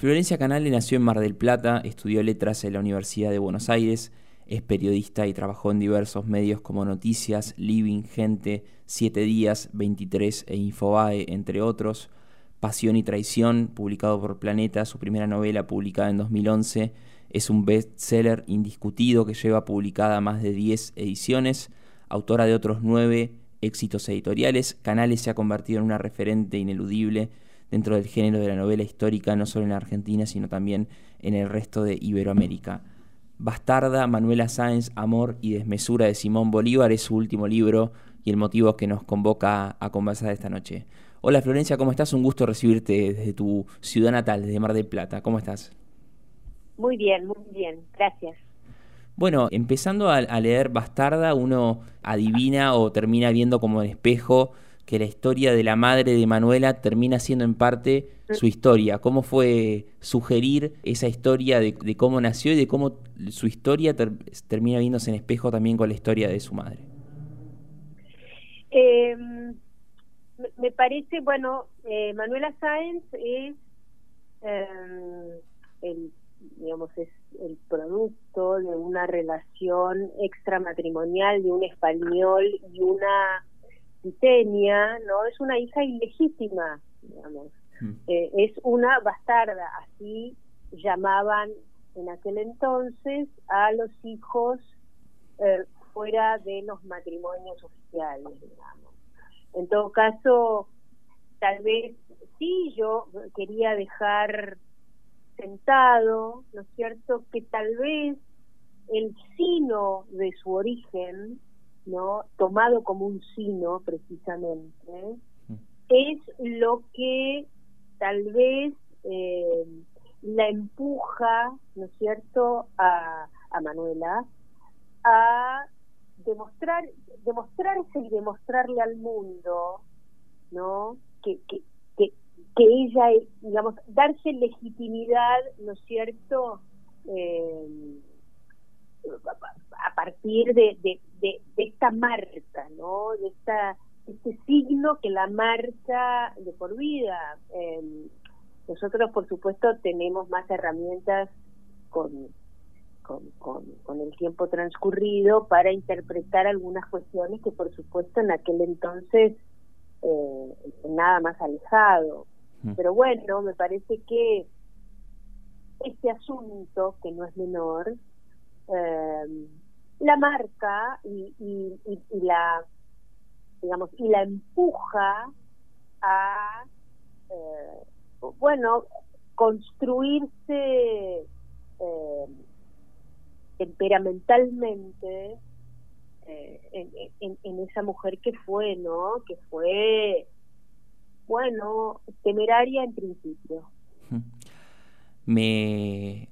Florencia Canale nació en Mar del Plata, estudió letras en la Universidad de Buenos Aires, es periodista y trabajó en diversos medios como Noticias, Living, Gente, Siete Días, 23 e Infobae, entre otros. Pasión y Traición, publicado por Planeta, su primera novela publicada en 2011, es un bestseller indiscutido que lleva publicada más de 10 ediciones. Autora de otros nueve éxitos editoriales, Canales se ha convertido en una referente ineludible dentro del género de la novela histórica, no solo en Argentina, sino también en el resto de Iberoamérica. Bastarda, Manuela Sáenz, Amor y Desmesura de Simón Bolívar es su último libro y el motivo que nos convoca a conversar esta noche. Hola Florencia, ¿cómo estás? Un gusto recibirte desde tu ciudad natal, desde Mar del Plata. ¿Cómo estás? Muy bien, muy bien, gracias. Bueno, empezando a, a leer Bastarda, uno adivina o termina viendo como en espejo que la historia de la madre de Manuela termina siendo en parte su historia. ¿Cómo fue sugerir esa historia de, cómo nació y de cómo su historia termina viéndose en espejo también con la historia de su madre? Em, me parece, bueno, eh, Manuela Sáenz es em, el, digamos, es el producto de una relación extramatrimonial de un español y una ¿no? Es una hija ilegítima, digamos. Mm. Eh, es una bastarda, así llamaban en aquel entonces a los hijos eh, fuera de los matrimonios oficiales, digamos. En todo caso, tal vez sí yo quería dejar sentado, ¿no es cierto?, que tal vez el sino de su origen ¿no? tomado como un sino precisamente, mm. es lo que tal vez eh, la empuja, ¿no es cierto?, a, a Manuela a demostrar, demostrarse y demostrarle al mundo, ¿no?, que, que, que, que ella, digamos, darse legitimidad, ¿no es cierto?, eh, a partir de, de, de, esta marca, ¿no? De esta, este signo que la marca de por vida. Em, nosotros, por supuesto, tenemos más herramientas con, con, con, el tiempo transcurrido para interpretar algunas cuestiones que, por supuesto, en aquel entonces eh, nada más alejado. Mm. Pero bueno, me parece que este asunto, que no es menor, eh, la marca y, la digamos y la empuja a eh, bueno construirse eh, temperamentalmente eh, en, esa mujer que fue no que fue bueno temeraria en principio. Me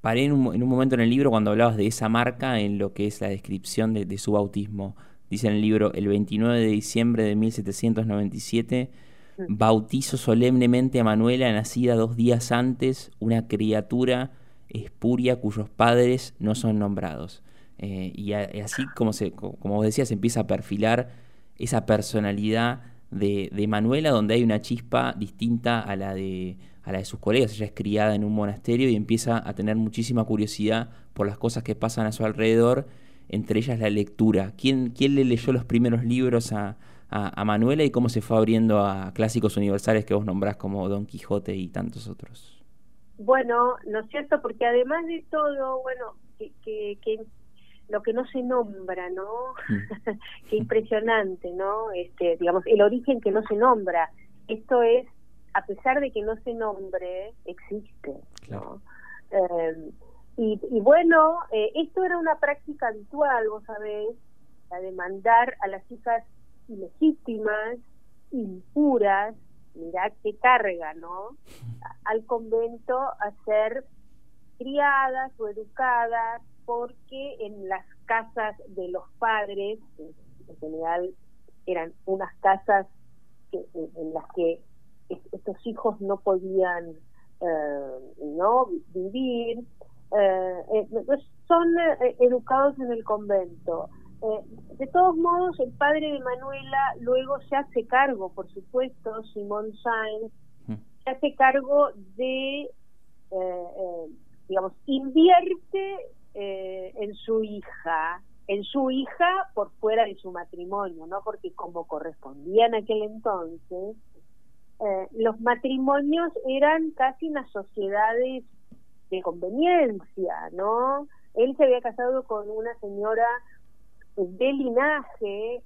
paré en un, momento en el libro cuando hablabas de esa marca en lo que es la descripción de, su bautismo. Dice en el libro, el 29 de diciembre de 1797, mm. bautizo solemnemente a Manuela, nacida dos días antes, una criatura espuria cuyos padres no son nombrados. Eh, y, así como, se, como vos decías, empieza a perfilar esa personalidad de, de Manuela, donde hay una chispa distinta a la de a la de sus colegas. Ella es criada en un monasterio y empieza a tener muchísima curiosidad por las cosas que pasan a su alrededor, entre ellas la lectura. ¿Quién, quién le leyó los primeros libros a, a, Manuela y cómo se fue abriendo a clásicos universales que vos nombrás como Don Quijote y tantos otros? Bueno, ¿no es cierto? Porque además de todo, bueno, que, que, lo que no se nombra, ¿no? Mm. Qué impresionante, ¿no? Este, digamos, el origen que no se nombra. Esto es a pesar de que no se nombre, existe. Eh, y, bueno, eh, esto era una práctica habitual, vos sabés, la de mandar a las hijas ilegítimas, impuras, mirá qué carga, ¿no? Al convento a ser criadas o educadas, porque en las casas de los padres, en general eran unas casas en las que estos hijos no podían eh, no vivir. Eh, eh, son educados en el convento. De todos modos el padre de Manuela luego se hace cargo por supuesto Simón Sainz mm. se hace cargo de digamos, invierte eh, en su hija, en su hija por fuera de su matrimonio, ¿no? Porque como correspondía en aquel entonces, eh, los matrimonios eran casi unas sociedades de conveniencia, ¿no? Él se había casado con una señora de linaje,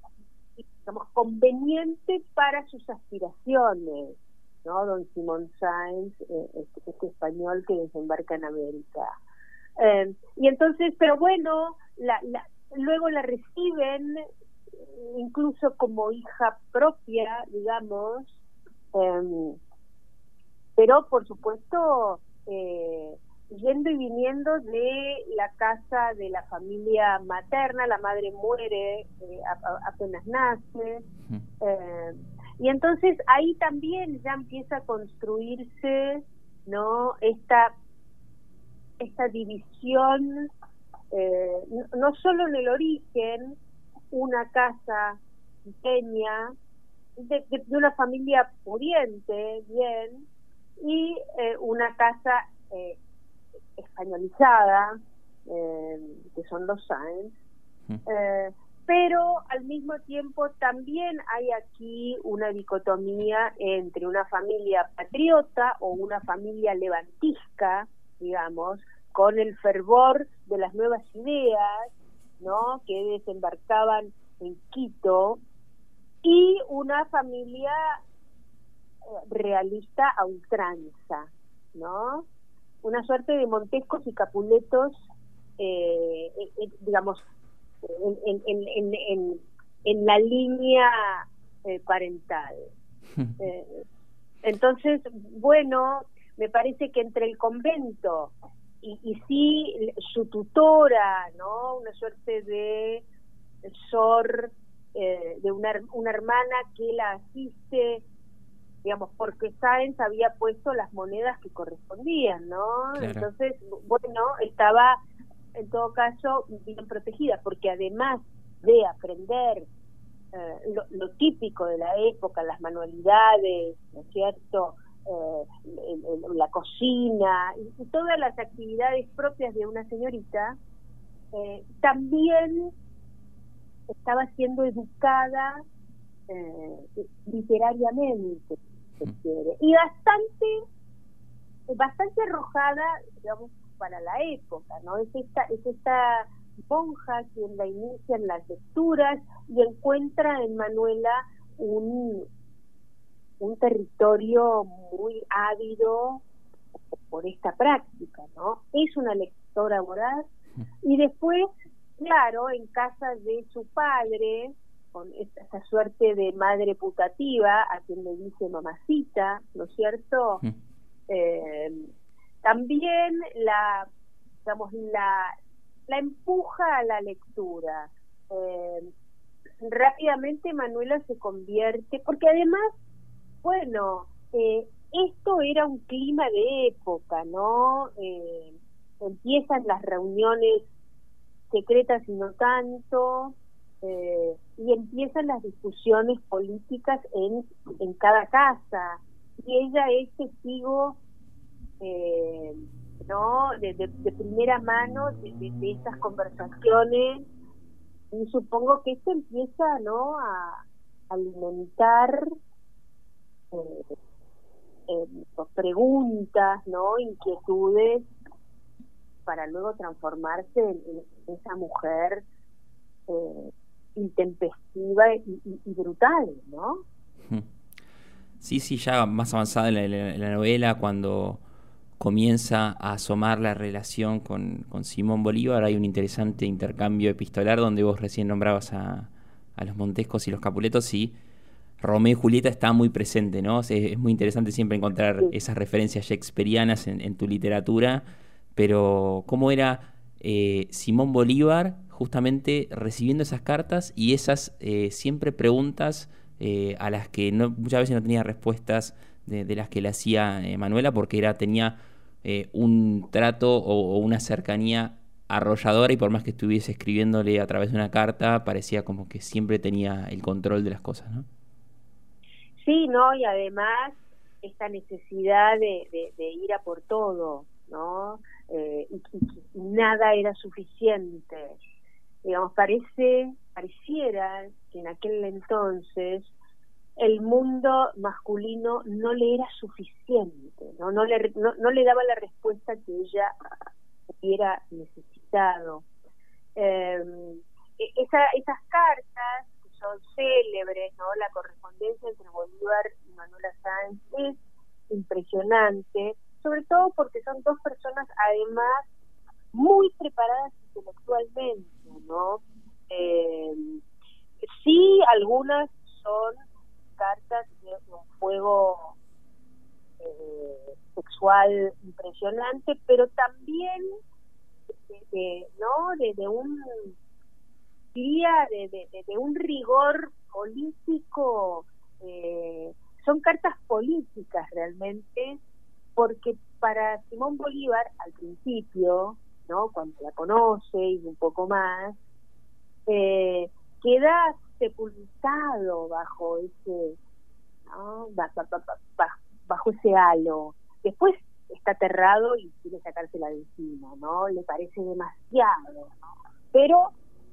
digamos, conveniente para sus aspiraciones, ¿no? Don Simón Sáenz, eh, este, este, español que desembarca en América. Eh, y entonces, pero bueno, la, luego la reciben incluso como hija propia, digamos, eh, pero por supuesto eh, yendo y viniendo de la casa de la familia materna, la madre muere eh, apenas nace, eh, y entonces ahí también ya empieza a construirse no esta esta división eh, no solo en el origen una casa pequeña de, de, una familia pudiente bien y una casa españolizada, eh, que son los Sainz, eh, pero al mismo tiempo también hay aquí una dicotomía entre una familia patriota o una familia levantisca, digamos, con el fervor de las nuevas ideas, ¿no? Que desembarcaban en Quito y una familia eh, realista a ultranza, ¿no? una suerte de Montescos y Capuletos, eh, digamos, en, en, en, en, la línea eh, parental. Eh, entonces, bueno, me parece que entre el convento y, y sí su tutora, ¿no? Una suerte de sor, de una, una hermana que la asiste digamos, porque Sáenz había puesto las monedas que correspondían, ¿no? Entonces, bueno, estaba en todo caso bien protegida, porque además de aprender eh, lo, típico de la época, las manualidades, ¿no es cierto? Eh, la cocina y, todas las actividades propias de una señorita, eh, también estaba siendo educada literariamente y bastante, bastante arrojada, digamos, para la época, ¿no? Es esta, es esta monja quien la inicia en las lecturas y encuentra en Manuela un, un territorio muy ávido por esta práctica, ¿no? Es una lectora voraz y después, claro, en casa de su padre, con esa suerte de madre putativa a quien le dice mamacita, ¿no es cierto? Mm. Eh, también la, digamos, la, la empuja a la lectura. Eh, rápidamente Manuela se convierte, porque además, bueno, eh, esto era un clima de época, ¿no? empiezan las reuniones secretas y no tanto, eh, y empiezan las discusiones políticas en, en cada casa. Y ella es testigo eh, ¿no? De, de, primera mano de, de, estas conversaciones y supongo que esto empieza ¿no? a alimentar eh, eh preguntas, ¿no? inquietudes para luego transformarse en, esa mujer eh, intempestiva y, brutal, ¿no? Sí, sí, ya más avanzada en la, novela, cuando comienza a asomar la relación con, Simón Bolívar, hay un interesante intercambio epistolar donde vos recién nombrabas a, los Montescos y los Capuletos y Romeo y Julieta está muy presente, ¿no? es, muy interesante siempre encontrar esas referencias shakespearianas en, tu literatura, pero ¿cómo era eh, Simón Bolívar justamente recibiendo esas cartas y esas eh, siempre preguntas eh, a las que no, muchas veces no tenía respuestas de, las que le hacía Manuela porque era, tenía un trato o, una cercanía arrolladora y por más que estuviese escribiéndole a través de una carta, parecía como que siempre tenía el control de las cosas, ¿no? Sí, no, y además esta necesidad de, de ir a por todo, ¿no? Eh, y, nada era suficiente. Digamos, parece, pareciera que en aquel entonces el mundo masculino no le era suficiente, no, no, le, no, le daba la respuesta que ella hubiera necesitado. Eh, esa, esas cartas son célebres, ¿no? La correspondencia entre Bolívar y Manuela Sáenz es impresionante, sobre todo porque son dos personas además muy preparadas intelectualmente, ¿no? Eh, sí, algunas son cartas de un fuego eh, sexual impresionante, pero también de, no de, un día de, de, un rigor político eh, son cartas políticas realmente porque para Simón Bolívar al principio no cuando la conoce y un poco más eh, queda sepultado bajo ese bajo ese halo. Después está aterrado y quiere sacársela de encima no le parece demasiado pero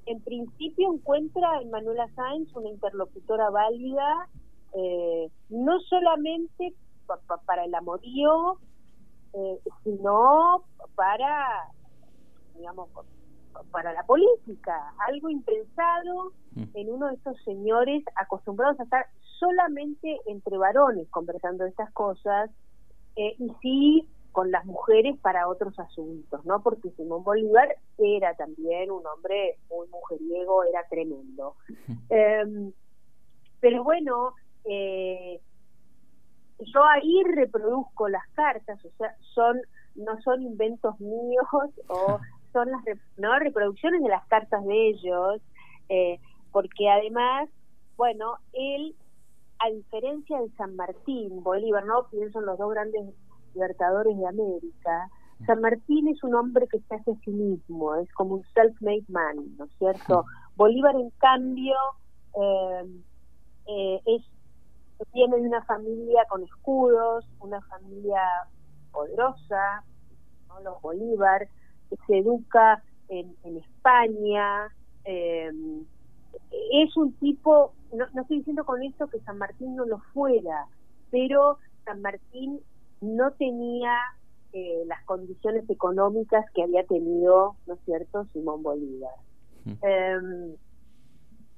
en principio encuentra en Manuela Sáenz una interlocutora válida eh, no solamente para el amorío eh, sino para digamos para la política, algo impensado mm. en uno de estos señores acostumbrados a estar solamente entre varones conversando de estas cosas eh, y sí con las mujeres para otros asuntos, ¿no? Porque Simón Bolívar era también un hombre muy mujeriego, era tremendo. Em, pero bueno, eh, yo ahí reproduzco las cartas, o sea, son no son inventos míos o son las no reproducciones de las cartas de ellos, eh, porque además, bueno, él, a diferencia de San Martín, Bolívar, no pienso en los dos grandes libertadores de América, San Martín es un hombre que se hace a sí mismo, es como un self-made man, ¿no es cierto? Bolívar, en cambio, eh, eh, es viene de una familia con escudos, una familia poderosa, ¿no? los Bolívar, se educa en, España, eh, es un tipo, no, no estoy diciendo con esto que San Martín no lo fuera, pero San Martín no tenía eh, las condiciones económicas que había tenido, ¿no es cierto?, Simón Bolívar. Em,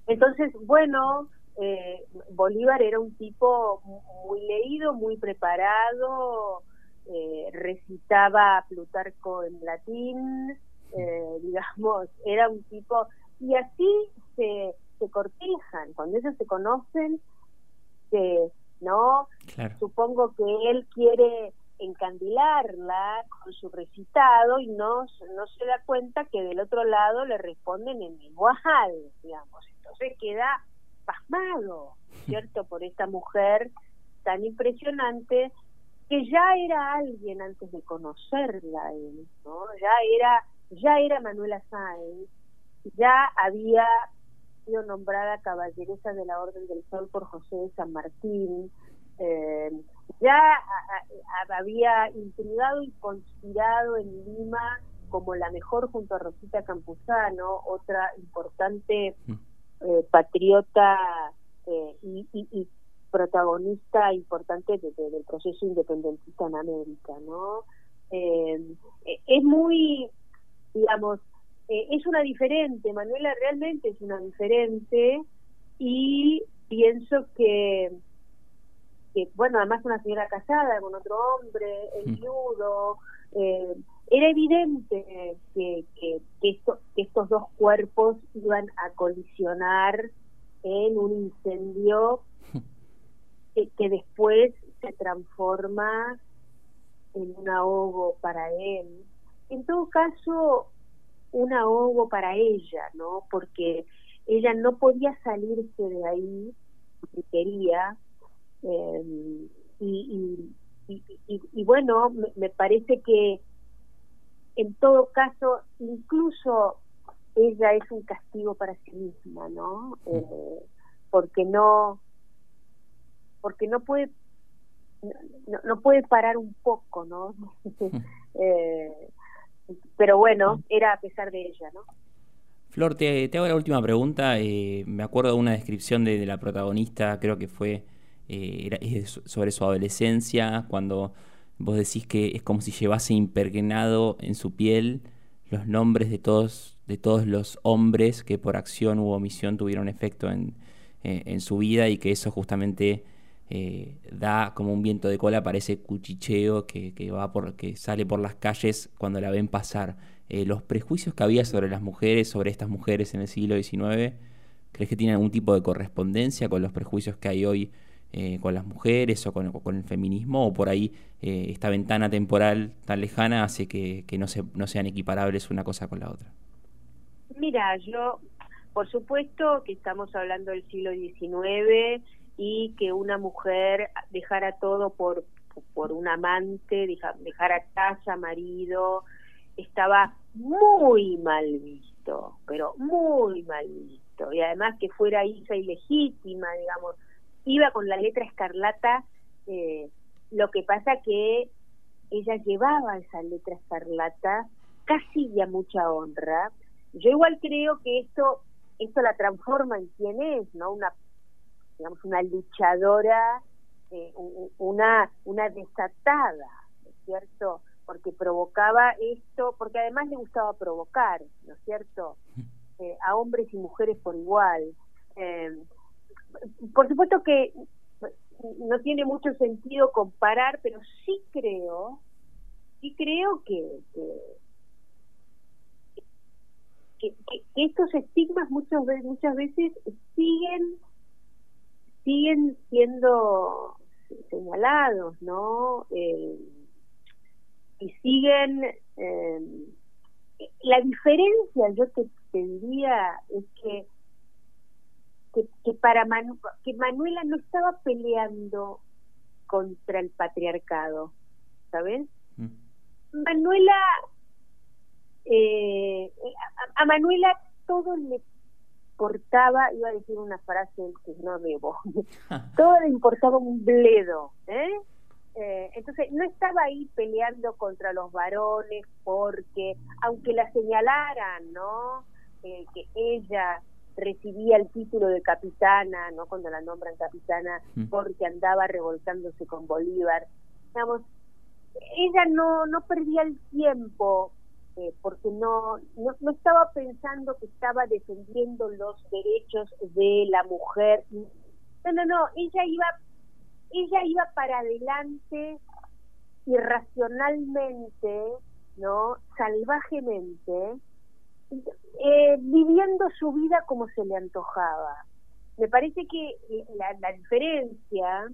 entonces, bueno, eh, Bolívar era un tipo muy leído, muy preparado, eh, recitaba a Plutarco en latín, digamos, era un tipo, y así se, se cortejan, cuando ellos se conocen, se ¿no? Supongo que él quiere encandilarla con su recitado y no, no se da cuenta que del otro lado le responden en igual, digamos. Entonces queda pasmado, ¿cierto? Por esta mujer tan impresionante que ya era alguien antes de conocerla, ¿no? Ya era, ya era Manuela Sáenz, ya había sido nombrada caballeresa de la Orden del Sol por José de San Martín, eh, ya había intrigado y conspirado en Lima como la mejor junto a Rosita Campuzano, otra importante mm. eh, patriota eh, y, protagonista importante del proceso independentista en América, ¿no? es muy, digamos, eh, es una diferente, Manuela realmente es una diferente y pienso que, que bueno, además una señora casada con otro hombre, el mm. viudo, eh, era evidente que, que, esto, que estos dos cuerpos iban a colisionar en un incendio que, que después se transforma en un ahogo para él. En todo caso, un ahogo para ella, ¿no? Porque ella no podía salirse de ahí si quería. Eh, y, y, bueno, me, parece que en todo caso, incluso ella es un castigo para sí misma, ¿no? Eh, porque no, porque no puede, no, no puede parar un poco, ¿no? pero bueno, era a pesar de ella, ¿no? Flor, te, hago la última pregunta. me acuerdo de una descripción de, la protagonista, creo que fue sobre su adolescencia, cuando vos decís que es como si llevase impregnado en su piel los nombres de todos, de todos los hombres que por acción u omisión tuvieron efecto en, eh, su vida y que eso justamente eh, da como un viento de cola para ese cuchicheo que, va por, que sale por las calles cuando la ven pasar. Eh, los prejuicios que había sobre las mujeres, sobre estas mujeres en el siglo XIX, ¿crees que tienen algún tipo de correspondencia con los prejuicios que hay hoy eh, con las mujeres o con, el feminismo, o por ahí eh, esta ventana temporal tan lejana hace que, no, se, no sean equiparables una cosa con la otra? Mira, yo, por supuesto que estamos hablando del siglo XIX y que una mujer dejara todo por, por un amante, dejara casa, marido, estaba muy mal visto, pero muy mal visto. Y además que fuera hija ilegítima, digamos, iba con la letra escarlata, eh, lo que pasa que ella llevaba esa letra escarlata casi a mucha honra. Yo igual creo que esto esto la transforma en quien es, ¿no? Una digamos una luchadora, eh, una una desatada, ¿no es cierto? Porque provocaba esto, porque además le gustaba provocar, ¿no es cierto? Eh, a hombres y mujeres por igual. Eh, por supuesto que no tiene mucho sentido comparar, pero sí creo, sí creo que, que, estos estigmas muchas veces, muchas veces siguen siguen siendo señalados, ¿no? Eh, y siguen eh, la diferencia, yo te, te diría, es que que, para que Manuela no estaba peleando contra el patriarcado, ¿sabes? Mm. Manuela, eh, a, Manuela todo le importaba, iba a decir una frase que no debo, todo le importaba un bledo, ¿eh? ¿eh? entonces no estaba ahí peleando contra los varones porque aunque la señalaran no eh, que ella recibía el título de capitana, ¿no? Cuando la nombran capitana, mm. porque andaba revolcándose con Bolívar. Digamos, ella no, no perdía el tiempo eh, porque no, no, no, estaba pensando que estaba defendiendo los derechos de la mujer. No, no, no, ella iba, ella iba para adelante irracionalmente, ¿no? Salvajemente, eh, viviendo su vida como se le antojaba. Me parece que la, diferencia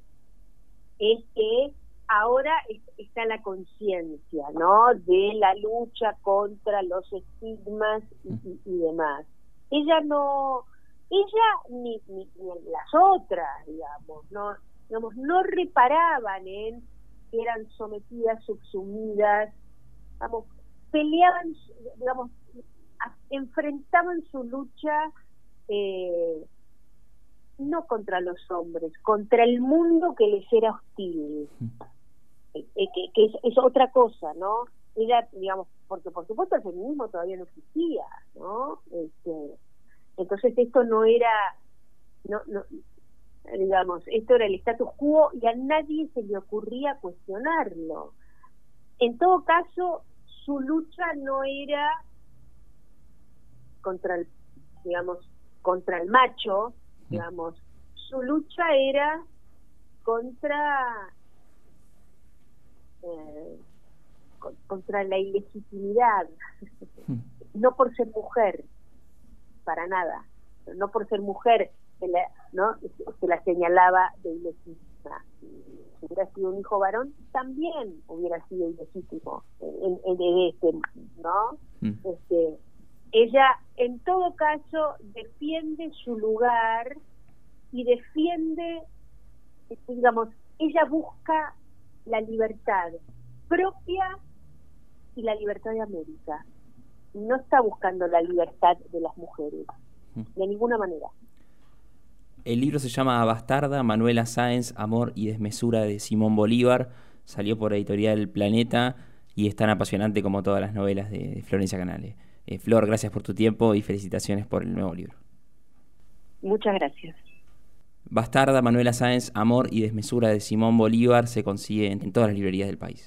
es que ahora está la conciencia, ¿no? De la lucha contra los estigmas y, demás. Ella no, ella ni, ni, las otras, digamos, no, digamos, no reparaban en que eran sometidas, subsumidas, digamos, peleaban, digamos, enfrentaban su lucha eh, no contra los hombres, contra el mundo que les era hostil, eh, eh, que, es, otra cosa, ¿no? Era, digamos, porque por supuesto el feminismo todavía no existía, ¿no? Este, entonces esto no era, no, no, digamos, esto era el status quo y a nadie se le ocurría cuestionarlo. En todo caso, su lucha no era contra el, digamos, contra el macho, digamos, su lucha era contra eh, contra la ilegitimidad, no por ser mujer, para nada, no por ser mujer, se la, ¿no? se la señalaba de ilegítima. Si hubiera sido un hijo varón, también hubiera sido ilegítimo en, en, este, ¿no? Este, ella, en todo caso, defiende su lugar y defiende, digamos, ella busca la libertad propia y la libertad de América. No está buscando la libertad de las mujeres, de ninguna manera. El libro se llama Bastarda, Manuela Sáenz, Amor y Desmesura de Simón Bolívar. Salió por editorial Planeta y es tan apasionante como todas las novelas de, Florencia Canales. Eh, Flor, gracias por tu tiempo y felicitaciones por el nuevo libro. Muchas gracias. Bastarda, Manuela Sáenz, Amor y Desmesura de Simón Bolívar se consigue en todas las librerías del país.